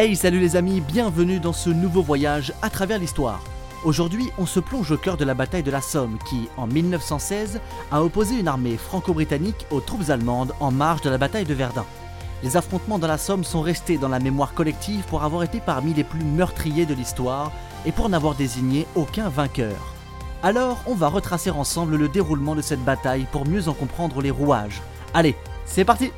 Hey salut les amis, bienvenue dans ce nouveau voyage à travers l'histoire. Aujourd'hui, on se plonge au cœur de la bataille de la Somme qui, en 1916, a opposé une armée franco-britannique aux troupes allemandes en marge de la bataille de Verdun. Les affrontements dans la Somme sont restés dans la mémoire collective pour avoir été parmi les plus meurtriers de l'histoire et pour n'avoir désigné aucun vainqueur. Alors, on va retracer ensemble le déroulement de cette bataille pour mieux en comprendre les rouages. Allez, c'est parti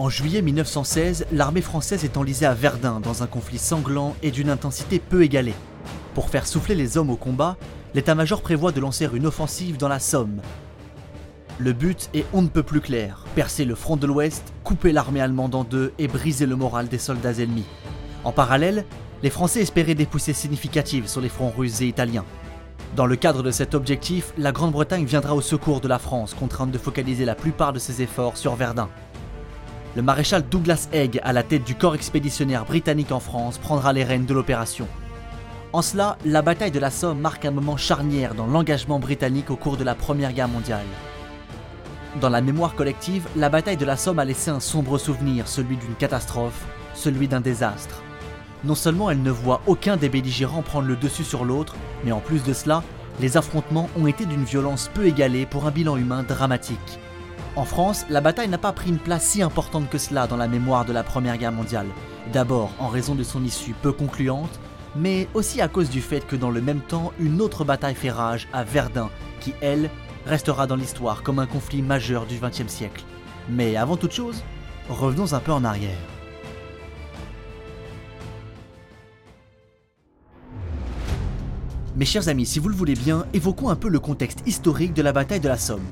En juillet 1916, l'armée française est enlisée à Verdun dans un conflit sanglant et d'une intensité peu égalée. Pour faire souffler les hommes au combat, l'état-major prévoit de lancer une offensive dans la Somme. Le but est on ne peut plus clair, percer le front de l'Ouest, couper l'armée allemande en deux et briser le moral des soldats ennemis. En parallèle, les Français espéraient des poussées significatives sur les fronts russes et italiens. Dans le cadre de cet objectif, la Grande-Bretagne viendra au secours de la France, contrainte de focaliser la plupart de ses efforts sur Verdun. Le maréchal Douglas Haig, à la tête du corps expéditionnaire britannique en France, prendra les rênes de l'opération. En cela, la bataille de la Somme marque un moment charnière dans l'engagement britannique au cours de la Première Guerre mondiale. Dans la mémoire collective, la bataille de la Somme a laissé un sombre souvenir, celui d'une catastrophe, celui d'un désastre. Non seulement elle ne voit aucun des belligérants prendre le dessus sur l'autre, mais en plus de cela, les affrontements ont été d'une violence peu égalée pour un bilan humain dramatique. En France, la bataille n'a pas pris une place si importante que cela dans la mémoire de la Première Guerre mondiale. D'abord en raison de son issue peu concluante, mais aussi à cause du fait que dans le même temps, une autre bataille fait rage à Verdun, qui elle restera dans l'histoire comme un conflit majeur du XXe siècle. Mais avant toute chose, revenons un peu en arrière. Mes chers amis, si vous le voulez bien, évoquons un peu le contexte historique de la bataille de la Somme.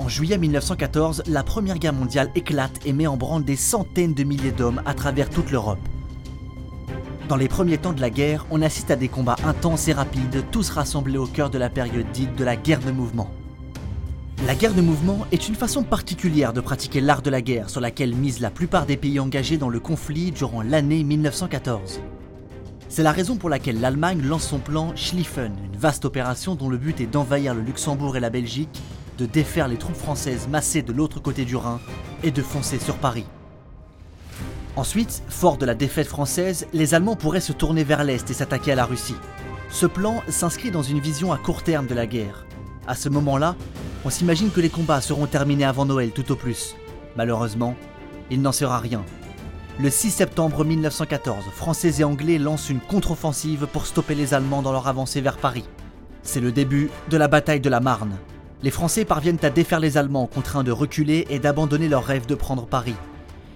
En juillet 1914, la Première Guerre mondiale éclate et met en branle des centaines de milliers d'hommes à travers toute l'Europe. Dans les premiers temps de la guerre, on assiste à des combats intenses et rapides, tous rassemblés au cœur de la période dite de la guerre de mouvement. La guerre de mouvement est une façon particulière de pratiquer l'art de la guerre sur laquelle misent la plupart des pays engagés dans le conflit durant l'année 1914. C'est la raison pour laquelle l'Allemagne lance son plan Schlieffen, une vaste opération dont le but est d'envahir le Luxembourg et la Belgique de défaire les troupes françaises massées de l'autre côté du Rhin et de foncer sur Paris. Ensuite, fort de la défaite française, les Allemands pourraient se tourner vers l'Est et s'attaquer à la Russie. Ce plan s'inscrit dans une vision à court terme de la guerre. À ce moment-là, on s'imagine que les combats seront terminés avant Noël tout au plus. Malheureusement, il n'en sera rien. Le 6 septembre 1914, Français et Anglais lancent une contre-offensive pour stopper les Allemands dans leur avancée vers Paris. C'est le début de la bataille de la Marne, les Français parviennent à défaire les Allemands contraints de reculer et d'abandonner leur rêve de prendre Paris.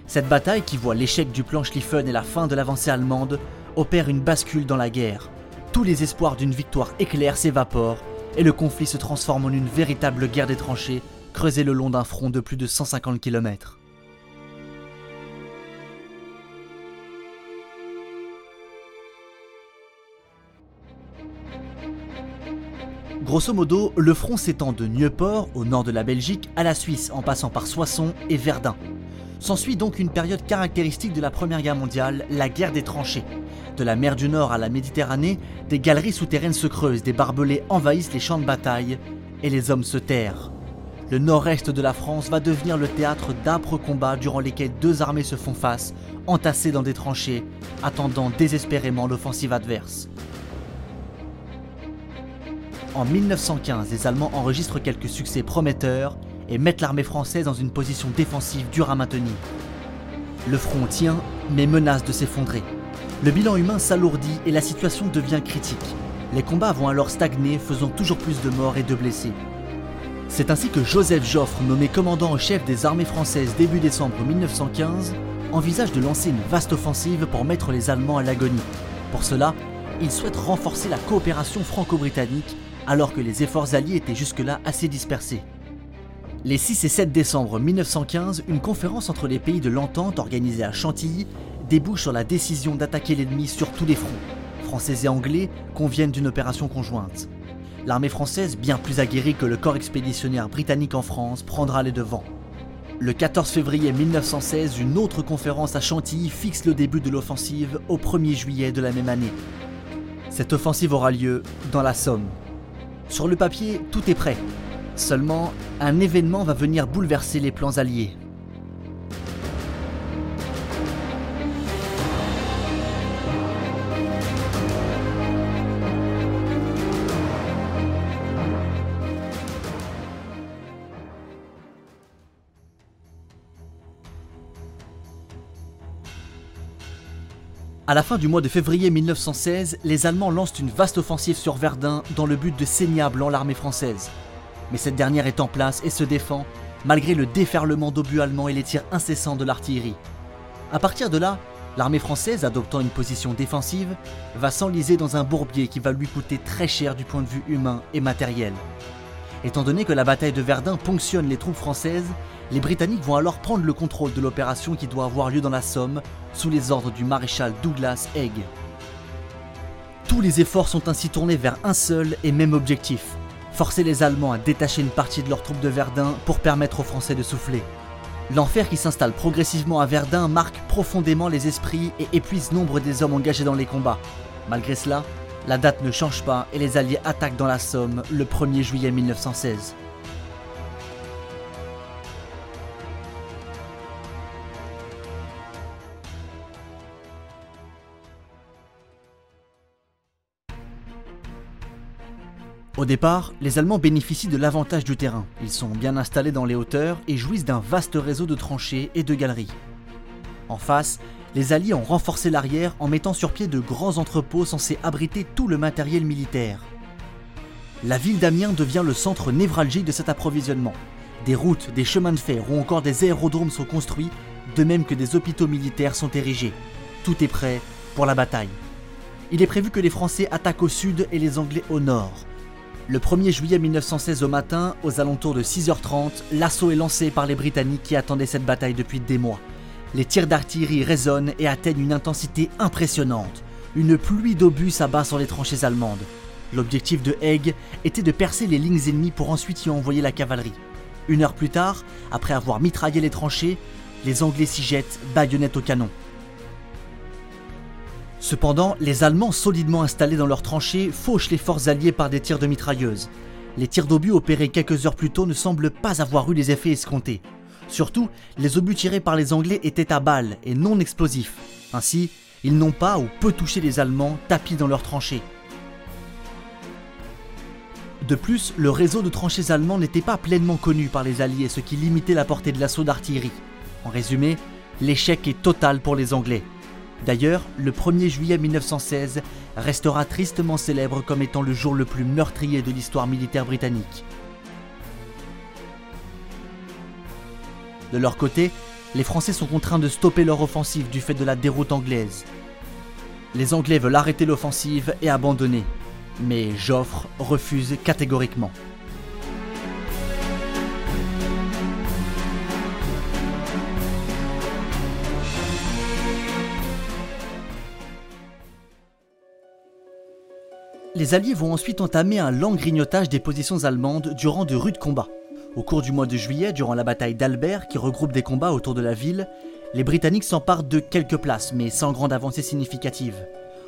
Cette bataille, qui voit l'échec du plan Schlieffen et la fin de l'avancée allemande, opère une bascule dans la guerre. Tous les espoirs d'une victoire éclair s'évaporent et le conflit se transforme en une véritable guerre des tranchées, creusée le long d'un front de plus de 150 km. Grosso modo, le front s'étend de Nieuport, au nord de la Belgique, à la Suisse, en passant par Soissons et Verdun. S'ensuit donc une période caractéristique de la Première Guerre mondiale, la guerre des tranchées. De la mer du Nord à la Méditerranée, des galeries souterraines se creusent, des barbelés envahissent les champs de bataille, et les hommes se terrent. Le nord-est de la France va devenir le théâtre d'âpres combats durant lesquels deux armées se font face, entassées dans des tranchées, attendant désespérément l'offensive adverse. En 1915, les Allemands enregistrent quelques succès prometteurs et mettent l'armée française dans une position défensive dure à maintenir. Le front tient, mais menace de s'effondrer. Le bilan humain s'alourdit et la situation devient critique. Les combats vont alors stagner, faisant toujours plus de morts et de blessés. C'est ainsi que Joseph Joffre, nommé commandant en chef des armées françaises début décembre 1915, envisage de lancer une vaste offensive pour mettre les Allemands à l'agonie. Pour cela, il souhaite renforcer la coopération franco-britannique alors que les efforts alliés étaient jusque-là assez dispersés. Les 6 et 7 décembre 1915, une conférence entre les pays de l'entente organisée à Chantilly débouche sur la décision d'attaquer l'ennemi sur tous les fronts. Français et Anglais conviennent d'une opération conjointe. L'armée française, bien plus aguerrie que le corps expéditionnaire britannique en France, prendra les devants. Le 14 février 1916, une autre conférence à Chantilly fixe le début de l'offensive au 1er juillet de la même année. Cette offensive aura lieu dans la Somme. Sur le papier, tout est prêt. Seulement, un événement va venir bouleverser les plans alliés. À la fin du mois de février 1916, les Allemands lancent une vaste offensive sur Verdun dans le but de saigner à l'armée française. Mais cette dernière est en place et se défend, malgré le déferlement d'obus allemands et les tirs incessants de l'artillerie. À partir de là, l'armée française, adoptant une position défensive, va s'enliser dans un bourbier qui va lui coûter très cher du point de vue humain et matériel. Étant donné que la bataille de Verdun ponctionne les troupes françaises, les Britanniques vont alors prendre le contrôle de l'opération qui doit avoir lieu dans la Somme, sous les ordres du maréchal Douglas Haig. Tous les efforts sont ainsi tournés vers un seul et même objectif, forcer les Allemands à détacher une partie de leurs troupes de Verdun pour permettre aux Français de souffler. L'enfer qui s'installe progressivement à Verdun marque profondément les esprits et épuise nombre des hommes engagés dans les combats. Malgré cela, la date ne change pas et les Alliés attaquent dans la Somme le 1er juillet 1916. Au départ, les Allemands bénéficient de l'avantage du terrain. Ils sont bien installés dans les hauteurs et jouissent d'un vaste réseau de tranchées et de galeries. En face, les Alliés ont renforcé l'arrière en mettant sur pied de grands entrepôts censés abriter tout le matériel militaire. La ville d'Amiens devient le centre névralgique de cet approvisionnement. Des routes, des chemins de fer ou encore des aérodromes sont construits, de même que des hôpitaux militaires sont érigés. Tout est prêt pour la bataille. Il est prévu que les Français attaquent au sud et les Anglais au nord. Le 1er juillet 1916 au matin, aux alentours de 6h30, l'assaut est lancé par les Britanniques qui attendaient cette bataille depuis des mois. Les tirs d'artillerie résonnent et atteignent une intensité impressionnante. Une pluie d'obus s'abat sur les tranchées allemandes. L'objectif de Haig était de percer les lignes ennemies pour ensuite y envoyer la cavalerie. Une heure plus tard, après avoir mitraillé les tranchées, les Anglais s'y jettent, baïonnettes au canon. Cependant, les Allemands solidement installés dans leurs tranchées fauchent les forces alliées par des tirs de mitrailleuses. Les tirs d'obus opérés quelques heures plus tôt ne semblent pas avoir eu les effets escomptés. Surtout, les obus tirés par les Anglais étaient à balles et non explosifs. Ainsi, ils n'ont pas ou peu touché les Allemands tapis dans leurs tranchées. De plus, le réseau de tranchées allemands n'était pas pleinement connu par les Alliés, ce qui limitait la portée de l'assaut d'artillerie. En résumé, l'échec est total pour les Anglais. D'ailleurs, le 1er juillet 1916 restera tristement célèbre comme étant le jour le plus meurtrier de l'histoire militaire britannique. De leur côté, les Français sont contraints de stopper leur offensive du fait de la déroute anglaise. Les Anglais veulent arrêter l'offensive et abandonner, mais Joffre refuse catégoriquement. Les Alliés vont ensuite entamer un lent grignotage des positions allemandes durant de rudes combats. Au cours du mois de juillet, durant la bataille d'Albert, qui regroupe des combats autour de la ville, les Britanniques s'emparent de quelques places, mais sans grande avancée significative.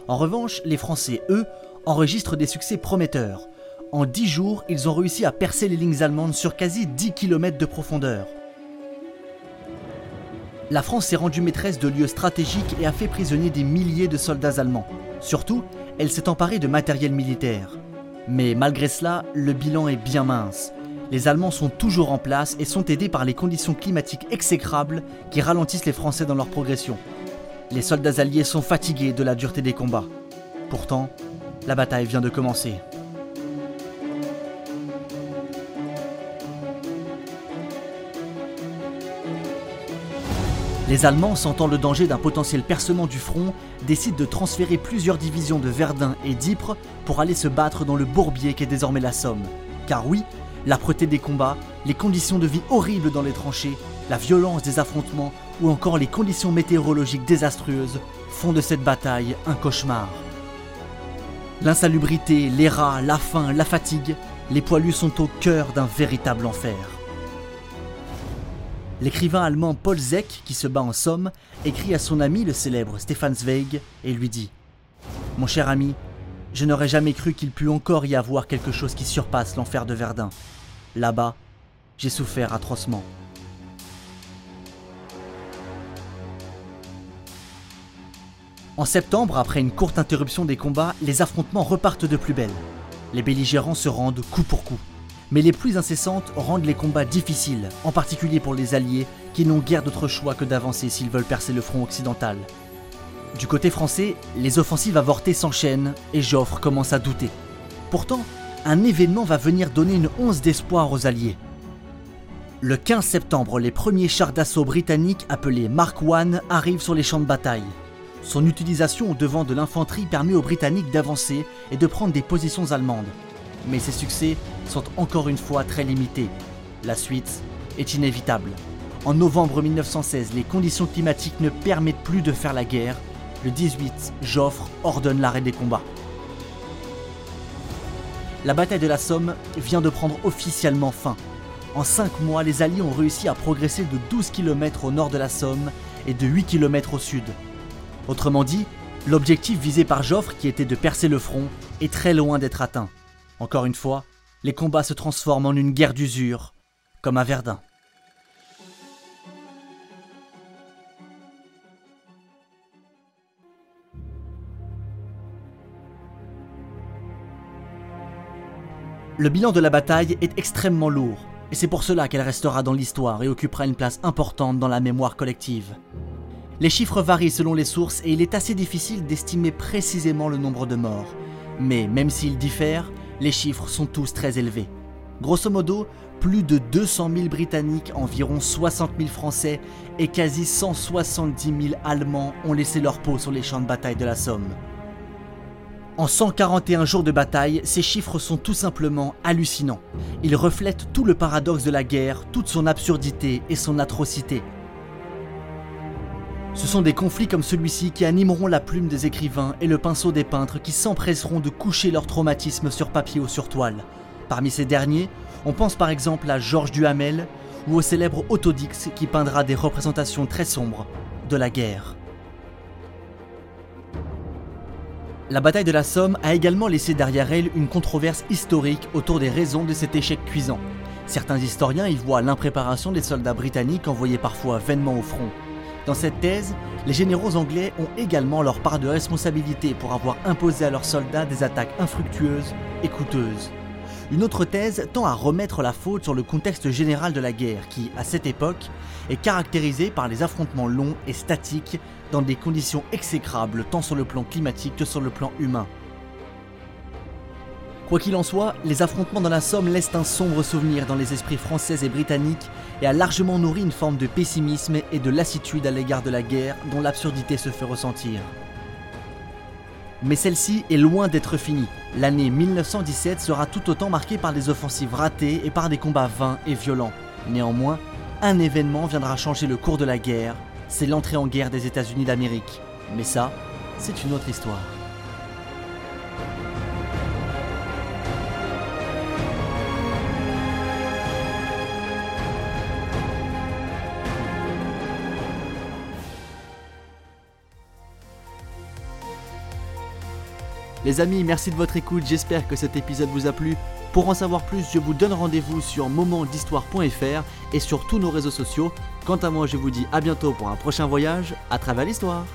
En revanche, les Français, eux, enregistrent des succès prometteurs. En 10 jours, ils ont réussi à percer les lignes allemandes sur quasi 10 km de profondeur. La France s'est rendue maîtresse de lieux stratégiques et a fait prisonnier des milliers de soldats allemands. Surtout, elle s'est emparée de matériel militaire. Mais malgré cela, le bilan est bien mince. Les Allemands sont toujours en place et sont aidés par les conditions climatiques exécrables qui ralentissent les Français dans leur progression. Les soldats alliés sont fatigués de la dureté des combats. Pourtant, la bataille vient de commencer. Les Allemands, sentant le danger d'un potentiel percement du front, décident de transférer plusieurs divisions de Verdun et d'Ypres pour aller se battre dans le bourbier qu'est désormais la Somme. Car oui, l'âpreté des combats, les conditions de vie horribles dans les tranchées, la violence des affrontements ou encore les conditions météorologiques désastreuses font de cette bataille un cauchemar. L'insalubrité, les rats, la faim, la fatigue, les poilus sont au cœur d'un véritable enfer. L'écrivain allemand Paul Zeck, qui se bat en Somme, écrit à son ami le célèbre Stefan Zweig et lui dit Mon cher ami, je n'aurais jamais cru qu'il pût encore y avoir quelque chose qui surpasse l'enfer de Verdun. Là-bas, j'ai souffert atrocement. En septembre, après une courte interruption des combats, les affrontements repartent de plus belle. Les belligérants se rendent coup pour coup. Mais les pluies incessantes rendent les combats difficiles, en particulier pour les Alliés, qui n'ont guère d'autre choix que d'avancer s'ils veulent percer le front occidental. Du côté français, les offensives avortées s'enchaînent et Joffre commence à douter. Pourtant, un événement va venir donner une once d'espoir aux Alliés. Le 15 septembre, les premiers chars d'assaut britanniques appelés Mark I arrivent sur les champs de bataille. Son utilisation au devant de l'infanterie permet aux Britanniques d'avancer et de prendre des positions allemandes. Mais ses succès sont encore une fois très limités. La suite est inévitable. En novembre 1916, les conditions climatiques ne permettent plus de faire la guerre. Le 18, Joffre ordonne l'arrêt des combats. La bataille de la Somme vient de prendre officiellement fin. En 5 mois, les Alliés ont réussi à progresser de 12 km au nord de la Somme et de 8 km au sud. Autrement dit, l'objectif visé par Joffre, qui était de percer le front, est très loin d'être atteint. Encore une fois, les combats se transforment en une guerre d'usure, comme à Verdun. Le bilan de la bataille est extrêmement lourd, et c'est pour cela qu'elle restera dans l'histoire et occupera une place importante dans la mémoire collective. Les chiffres varient selon les sources et il est assez difficile d'estimer précisément le nombre de morts. Mais même s'ils diffèrent, les chiffres sont tous très élevés. Grosso modo, plus de 200 000 Britanniques, environ 60 000 Français et quasi 170 000 Allemands ont laissé leur peau sur les champs de bataille de la Somme. En 141 jours de bataille, ces chiffres sont tout simplement hallucinants. Ils reflètent tout le paradoxe de la guerre, toute son absurdité et son atrocité. Ce sont des conflits comme celui-ci qui animeront la plume des écrivains et le pinceau des peintres qui s'empresseront de coucher leur traumatisme sur papier ou sur toile. Parmi ces derniers, on pense par exemple à Georges Duhamel ou au célèbre Autodix qui peindra des représentations très sombres de la guerre. La bataille de la Somme a également laissé derrière elle une controverse historique autour des raisons de cet échec cuisant. Certains historiens y voient l'impréparation des soldats britanniques envoyés parfois vainement au front, dans cette thèse, les généraux anglais ont également leur part de responsabilité pour avoir imposé à leurs soldats des attaques infructueuses et coûteuses. Une autre thèse tend à remettre la faute sur le contexte général de la guerre qui, à cette époque, est caractérisé par les affrontements longs et statiques dans des conditions exécrables tant sur le plan climatique que sur le plan humain. Quoi qu'il en soit, les affrontements dans la Somme laissent un sombre souvenir dans les esprits français et britanniques et a largement nourri une forme de pessimisme et de lassitude à l'égard de la guerre dont l'absurdité se fait ressentir. Mais celle-ci est loin d'être finie. L'année 1917 sera tout autant marquée par des offensives ratées et par des combats vains et violents. Néanmoins, un événement viendra changer le cours de la guerre, c'est l'entrée en guerre des États-Unis d'Amérique. Mais ça, c'est une autre histoire. Les amis, merci de votre écoute, j'espère que cet épisode vous a plu. Pour en savoir plus, je vous donne rendez-vous sur momentdhistoire.fr et sur tous nos réseaux sociaux. Quant à moi, je vous dis à bientôt pour un prochain voyage à travers l'histoire.